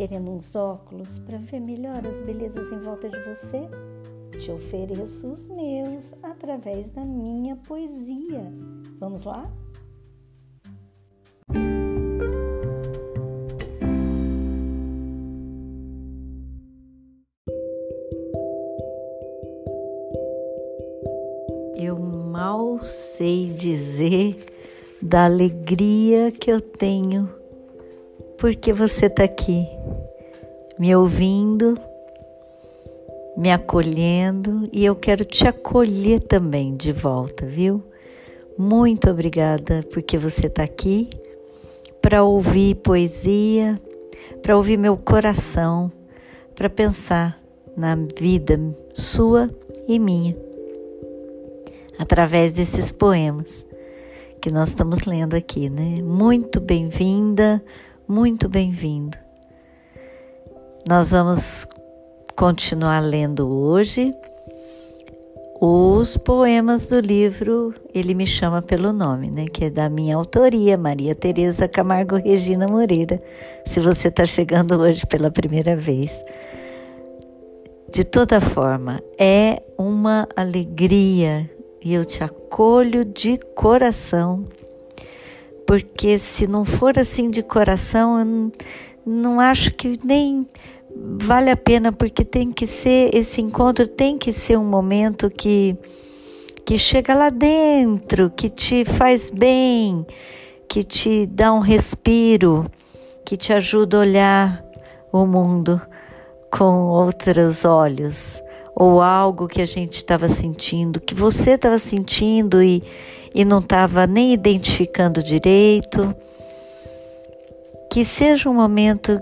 querendo uns óculos para ver melhor as belezas em volta de você? Te ofereço os meus através da minha poesia. Vamos lá? Eu mal sei dizer da alegria que eu tenho porque você está aqui me ouvindo, me acolhendo e eu quero te acolher também de volta, viu? Muito obrigada porque você está aqui para ouvir poesia, para ouvir meu coração, para pensar na vida sua e minha, através desses poemas que nós estamos lendo aqui, né? Muito bem-vinda, muito bem-vindo. Nós vamos continuar lendo hoje os poemas do livro Ele Me Chama Pelo Nome, né? Que é da minha autoria, Maria Tereza Camargo Regina Moreira, se você está chegando hoje pela primeira vez. De toda forma, é uma alegria e eu te acolho de coração porque se não for assim de coração, eu não, não acho que nem vale a pena, porque tem que ser esse encontro tem que ser um momento que que chega lá dentro, que te faz bem, que te dá um respiro, que te ajuda a olhar o mundo com outros olhos, ou algo que a gente estava sentindo, que você estava sentindo e, e não estava nem identificando direito. Que seja um momento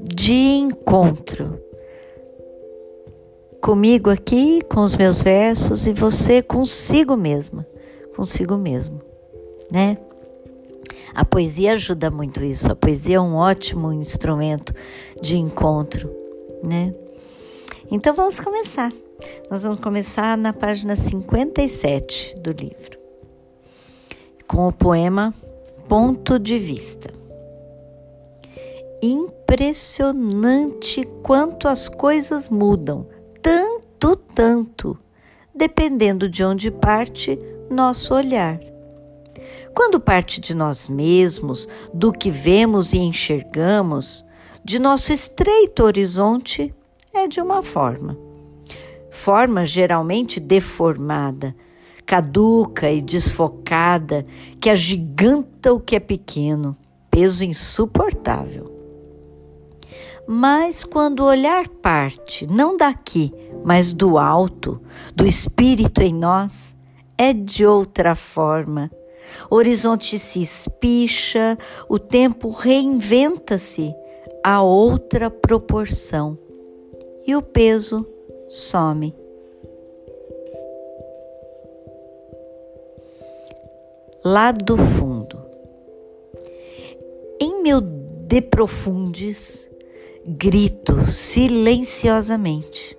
de encontro comigo aqui, com os meus versos e você consigo mesma, consigo mesmo, né? A poesia ajuda muito isso. A poesia é um ótimo instrumento de encontro, né? Então vamos começar. Nós vamos começar na página 57 do livro, com o poema Ponto de Vista. Impressionante quanto as coisas mudam, tanto, tanto, dependendo de onde parte nosso olhar. Quando parte de nós mesmos, do que vemos e enxergamos, de nosso estreito horizonte, é de uma forma. Forma geralmente deformada, caduca e desfocada, que agiganta o que é pequeno, peso insuportável. Mas quando o olhar parte, não daqui, mas do alto, do espírito em nós, é de outra forma. O horizonte se espicha, o tempo reinventa-se a outra proporção e o peso some. Lá do fundo. Em meu de profundis, grito silenciosamente.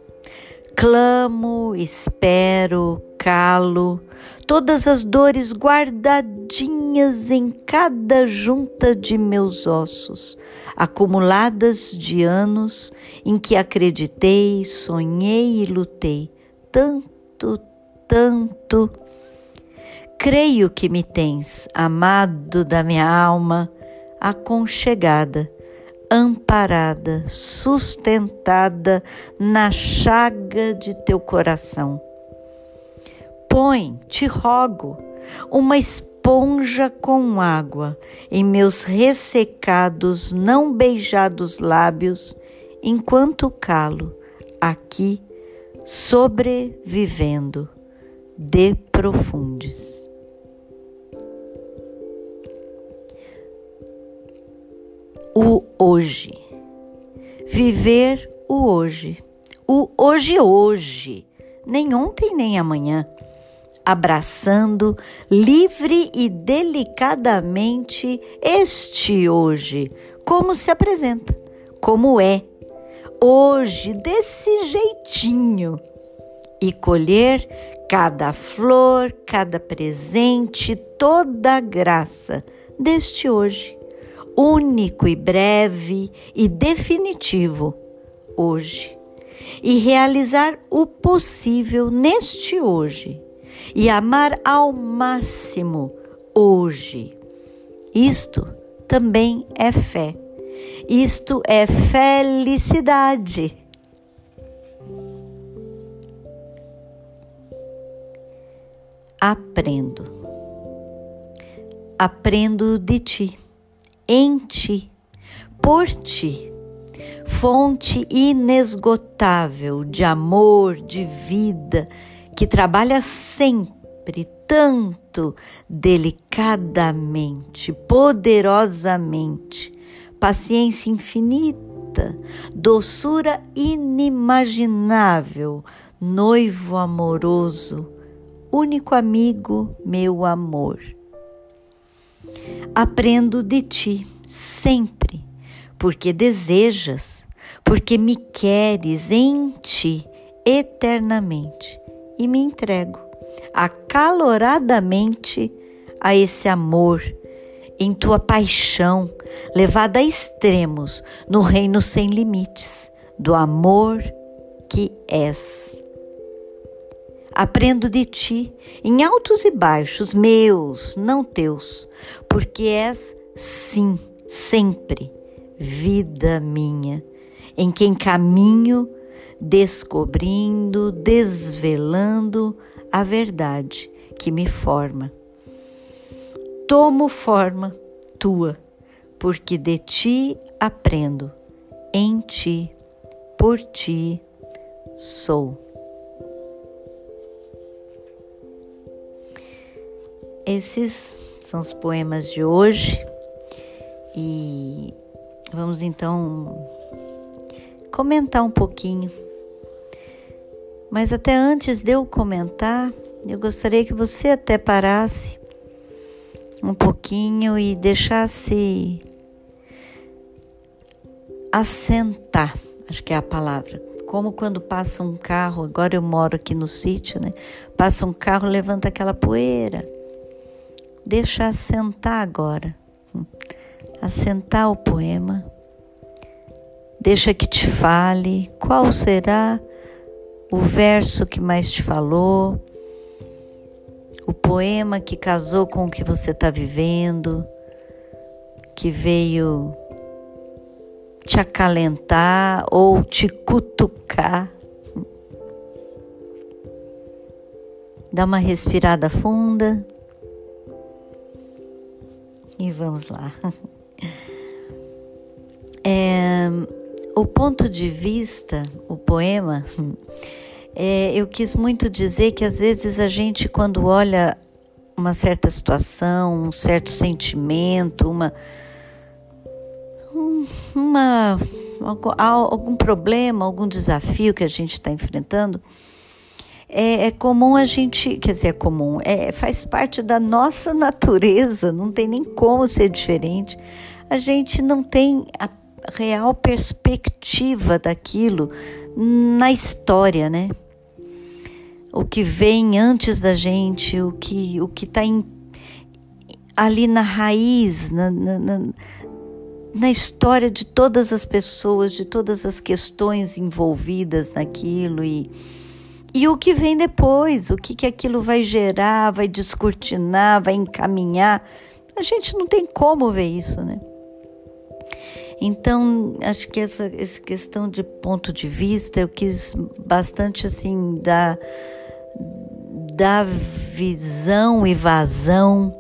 Clamo, espero, calo, todas as dores guardadinhas em cada junta de meus ossos, acumuladas de anos em que acreditei, sonhei e lutei tanto, tanto. Creio que me tens, amado da minha alma, aconchegada amparada, sustentada na chaga de teu coração. Põe, te rogo, uma esponja com água em meus ressecados, não beijados lábios, enquanto calo aqui, sobrevivendo de profundes. o hoje. Viver o hoje. O hoje hoje, nem ontem nem amanhã. Abraçando livre e delicadamente este hoje, como se apresenta, como é, hoje, desse jeitinho. E colher cada flor, cada presente, toda a graça deste hoje único e breve e definitivo hoje, e realizar o possível neste hoje, e amar ao máximo hoje. Isto também é fé. Isto é felicidade. Aprendo. Aprendo de ti, em ti, por ti, fonte inesgotável de amor, de vida, que trabalha sempre tanto delicadamente, poderosamente, paciência infinita, doçura inimaginável, noivo amoroso, único amigo, meu amor. Aprendo de ti sempre, porque desejas, porque me queres em ti eternamente e me entrego acaloradamente a esse amor, em tua paixão, levada a extremos no reino sem limites do amor que és. Aprendo de ti em altos e baixos, meus, não teus, porque és, sim, sempre, vida minha, em quem caminho, descobrindo, desvelando a verdade que me forma. Tomo forma tua, porque de ti aprendo, em ti, por ti sou. Esses são os poemas de hoje e vamos então comentar um pouquinho mas até antes de eu comentar, eu gostaria que você até parasse um pouquinho e deixasse assentar, acho que é a palavra. Como quando passa um carro, agora eu moro aqui no sítio, né? Passa um carro, levanta aquela poeira. Deixa assentar agora. Assentar o poema. Deixa que te fale qual será o verso que mais te falou, o poema que casou com o que você está vivendo, que veio te acalentar ou te cutucar. Dá uma respirada funda e vamos lá. É, o ponto de vista, o poema, é, eu quis muito dizer que às vezes a gente, quando olha uma certa situação, um certo sentimento, uma, uma algum problema, algum desafio que a gente está enfrentando, é, é, comum a gente, quer dizer, é comum, é, faz parte da nossa natureza, não tem nem como ser diferente. A gente não tem a real perspectiva daquilo na história, né? O que vem antes da gente, o que o que está ali na raiz, na, na, na, na história de todas as pessoas, de todas as questões envolvidas naquilo e e o que vem depois, o que, que aquilo vai gerar, vai descortinar, vai encaminhar. A gente não tem como ver isso, né? Então, acho que essa, essa questão de ponto de vista, eu quis bastante assim dar, dar visão e vazão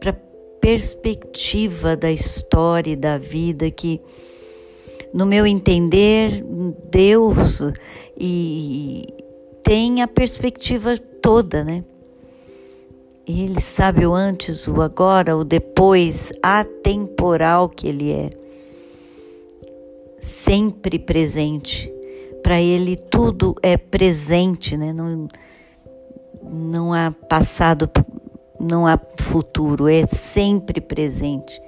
para perspectiva da história e da vida que no meu entender, Deus e tem a perspectiva toda, né? Ele sabe o antes, o agora, o depois, atemporal que ele é sempre presente. Para ele tudo é presente, né? Não, não há passado, não há futuro, é sempre presente.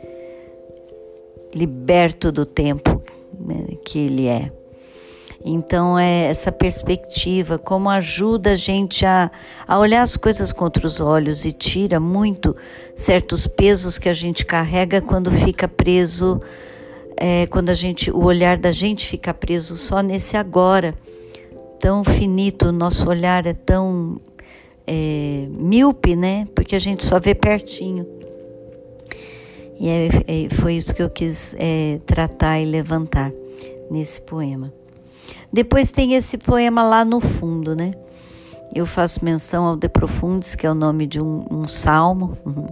Liberto do tempo né, que ele é. Então, é essa perspectiva, como ajuda a gente a, a olhar as coisas com outros olhos e tira muito certos pesos que a gente carrega quando fica preso, é, quando a gente, o olhar da gente fica preso só nesse agora. Tão finito, o nosso olhar é tão é, míope, né? Porque a gente só vê pertinho. E é, é, foi isso que eu quis é, tratar e levantar nesse poema. Depois tem esse poema lá no fundo, né? Eu faço menção ao De Profundis, que é o nome de um, um salmo, uhum.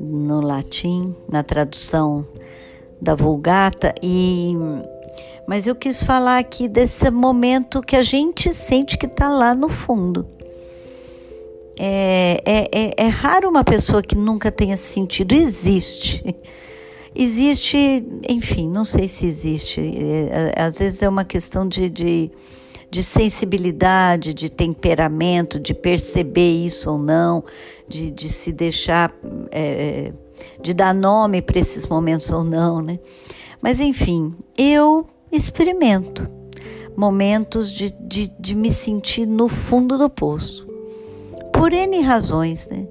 no latim, na tradução da Vulgata, e mas eu quis falar aqui desse momento que a gente sente que está lá no fundo. É, é, é, é, raro uma pessoa que nunca tenha sentido, existe. Existe, enfim, não sei se existe. É, às vezes é uma questão de, de, de, sensibilidade, de temperamento, de perceber isso ou não, de, de se deixar, é, de dar nome para esses momentos ou não, né? Mas enfim, eu experimento momentos de, de, de me sentir no fundo do poço. Por N razões, né?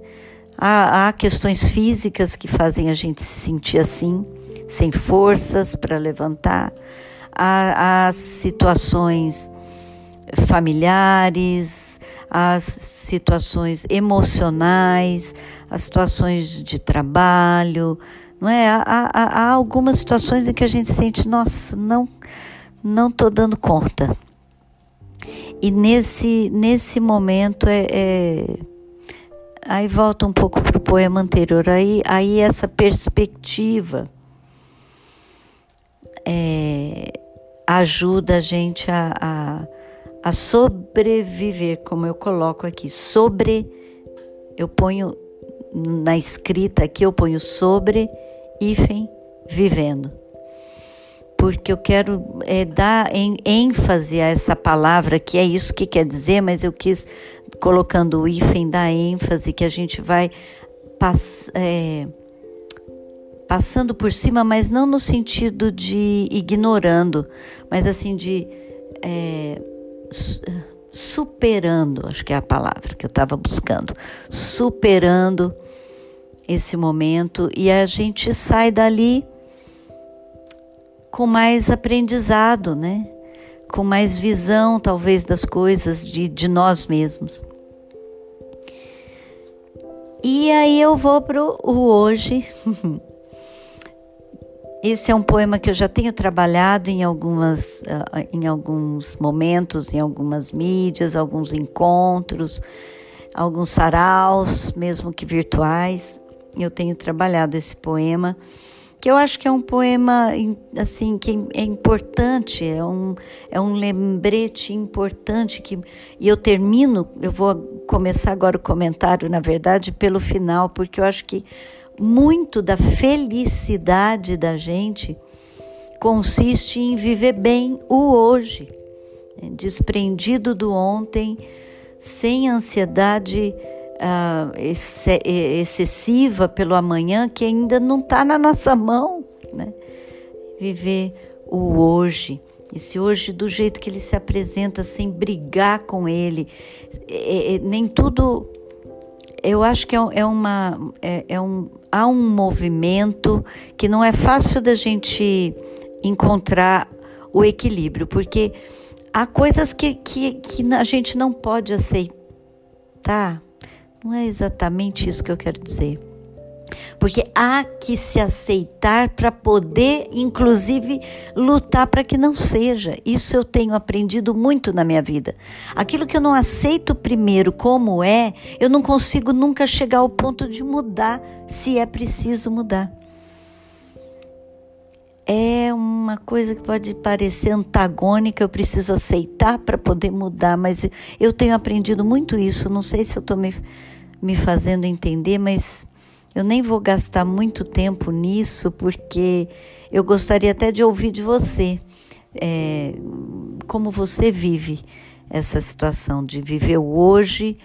Há, há questões físicas que fazem a gente se sentir assim, sem forças para levantar. Há, há situações familiares, as situações emocionais, as situações de trabalho, não é? Há, há, há, algumas situações em que a gente sente, nossa, não, não estou dando conta. E nesse, nesse momento é, é Aí volta um pouco para o poema anterior. Aí, aí essa perspectiva é, ajuda a gente a, a, a, sobreviver, como eu coloco aqui. Sobre, eu ponho na escrita aqui, eu ponho sobre, hífen, vivendo. Porque eu quero é, dar ênfase a essa palavra, que é isso que quer dizer, mas eu quis colocando o hífen da ênfase que a gente vai pass, é, passando por cima, mas não no sentido de ignorando, mas assim de é, superando, acho que é a palavra que eu estava buscando, superando esse momento e a gente sai dali com mais aprendizado, né? Com mais visão, talvez, das coisas, de, de nós mesmos. E aí eu vou para o hoje. Esse é um poema que eu já tenho trabalhado em, algumas, uh, em alguns momentos, em algumas mídias, alguns encontros, alguns saraus, mesmo que virtuais. Eu tenho trabalhado esse poema que eu acho que é um poema assim que é importante, é um, é um lembrete importante que e eu termino, eu vou começar agora o comentário, na verdade, pelo final, porque eu acho que muito da felicidade da gente consiste em viver bem o hoje, né? desprendido do ontem, sem ansiedade uh, excessiva pelo amanhã que ainda não está na nossa mão, né? Viver o hoje, esse hoje do jeito que ele se apresenta, sem brigar com ele, é, é, nem tudo. Eu acho que é, é uma é, é, um há um movimento que não é fácil da gente encontrar o equilíbrio, porque há coisas que, que, que a gente não pode aceitar não é exatamente isso que eu quero dizer. Porque há que se aceitar para poder, inclusive, lutar para que não seja. Isso eu tenho aprendido muito na minha vida. Aquilo que eu não aceito primeiro como é, eu não consigo nunca chegar ao ponto de mudar, se é preciso mudar. É uma coisa que pode parecer antagônica, eu preciso aceitar para poder mudar, mas eu tenho aprendido muito isso. Não sei se eu estou me me fazendo entender, mas eu nem vou gastar muito tempo nisso, porque eu gostaria até de ouvir de você é, como você vive essa situação de viver o hoje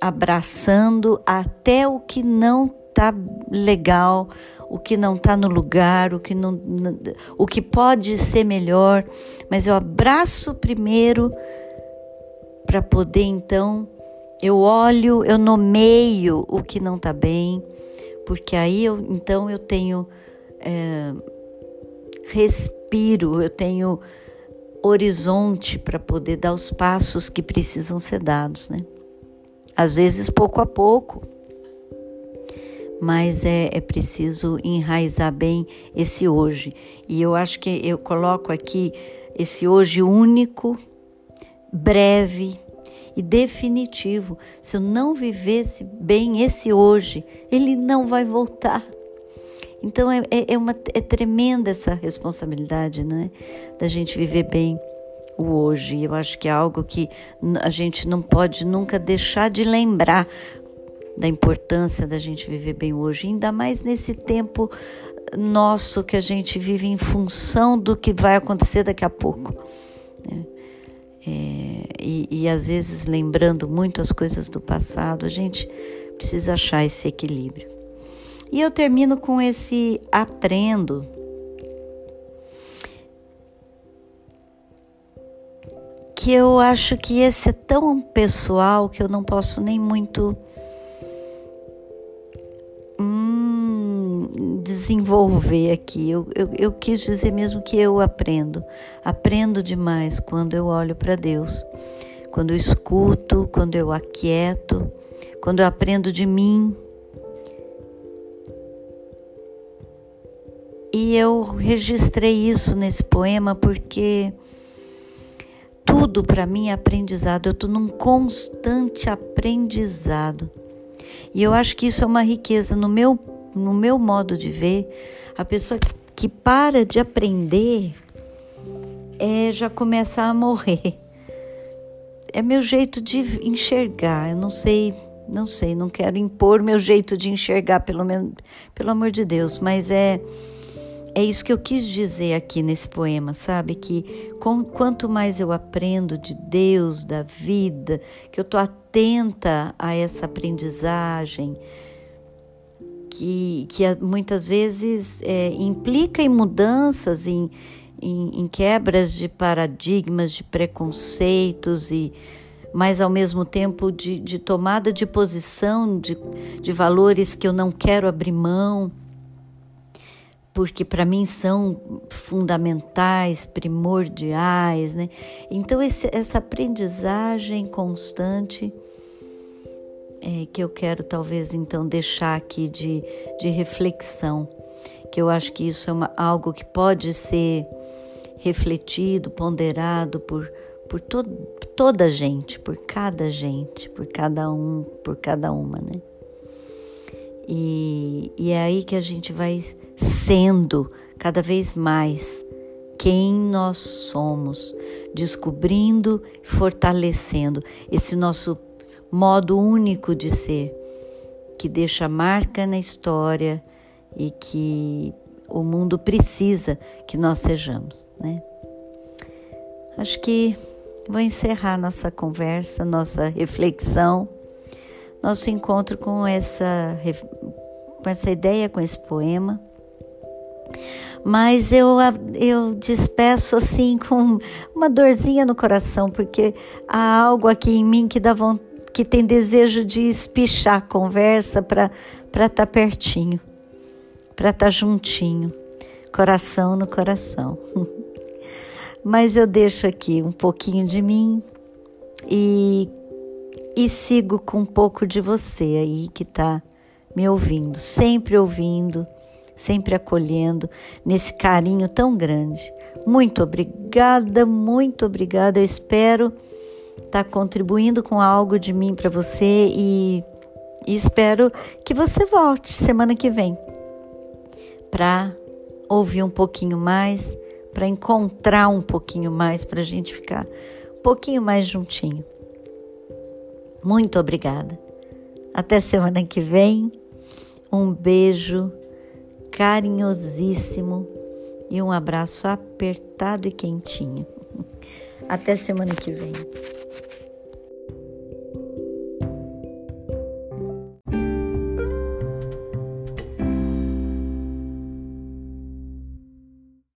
abraçando até o que não está tá legal, o que não tá no lugar, o que não o que pode ser melhor, mas eu abraço primeiro para poder então eu olho, eu nomeio o que não tá bem, porque aí eu então eu tenho é, respiro, eu tenho horizonte para poder dar os passos que precisam ser dados, né? Às vezes pouco a pouco, mas é, é preciso enraizar bem esse hoje. E eu acho que eu coloco aqui esse hoje único, breve e definitivo. Se eu não vivesse bem esse hoje, ele não vai voltar. Então é, é, é, uma, é tremenda essa responsabilidade, né? Da gente viver bem o hoje. Eu acho que é algo que a gente não pode nunca deixar de lembrar da importância da gente viver bem hoje, ainda mais nesse tempo nosso que a gente vive em função do que vai acontecer daqui a pouco. Né? É, e, e às vezes lembrando muito as coisas do passado, a gente precisa achar esse equilíbrio. E eu termino com esse aprendo. Que eu acho que esse é tão pessoal que eu não posso nem muito desenvolver aqui. Eu, eu, eu quis dizer mesmo que eu aprendo. Aprendo demais quando eu olho para Deus, quando eu escuto, quando eu aquieto, quando eu aprendo de mim E eu registrei isso nesse poema porque tudo para mim é aprendizado, eu estou num constante aprendizado. E eu acho que isso é uma riqueza no meu, no meu modo de ver. A pessoa que para de aprender é, já começa a morrer. É meu jeito de enxergar. Eu não sei, não sei, não quero impor meu jeito de enxergar, pelo menos, pelo amor de Deus, mas é é isso que eu quis dizer aqui nesse poema, sabe? Que com, quanto mais eu aprendo de Deus, da vida, que eu estou atenta a essa aprendizagem, que, que muitas vezes é, implica em mudanças, em, em, em quebras de paradigmas, de preconceitos e mas ao mesmo tempo de, de tomada de posição de, de valores que eu não quero abrir mão porque para mim são fundamentais, primordiais, né? Então esse, essa aprendizagem constante é, que eu quero talvez então deixar aqui de, de reflexão, que eu acho que isso é uma, algo que pode ser refletido, ponderado por, por to, toda a gente, por cada gente, por cada um, por cada uma, né? E, e é aí que a gente vai sendo cada vez mais quem nós somos, descobrindo fortalecendo esse nosso modo único de ser, que deixa marca na história e que o mundo precisa que nós sejamos, né? Acho que vou encerrar nossa conversa, nossa reflexão nosso encontro com essa, com essa ideia, com esse poema. Mas eu, eu despeço assim com uma dorzinha no coração, porque há algo aqui em mim que dá vontade, que tem desejo de espichar a conversa para estar tá pertinho, para estar tá juntinho, coração no coração. Mas eu deixo aqui um pouquinho de mim e e sigo com um pouco de você aí que está me ouvindo, sempre ouvindo, sempre acolhendo nesse carinho tão grande. Muito obrigada, muito obrigada. Eu espero estar tá contribuindo com algo de mim para você e, e espero que você volte semana que vem para ouvir um pouquinho mais, para encontrar um pouquinho mais, para a gente ficar um pouquinho mais juntinho. Muito obrigada. Até semana que vem. Um beijo carinhosíssimo e um abraço apertado e quentinho. Até semana que vem.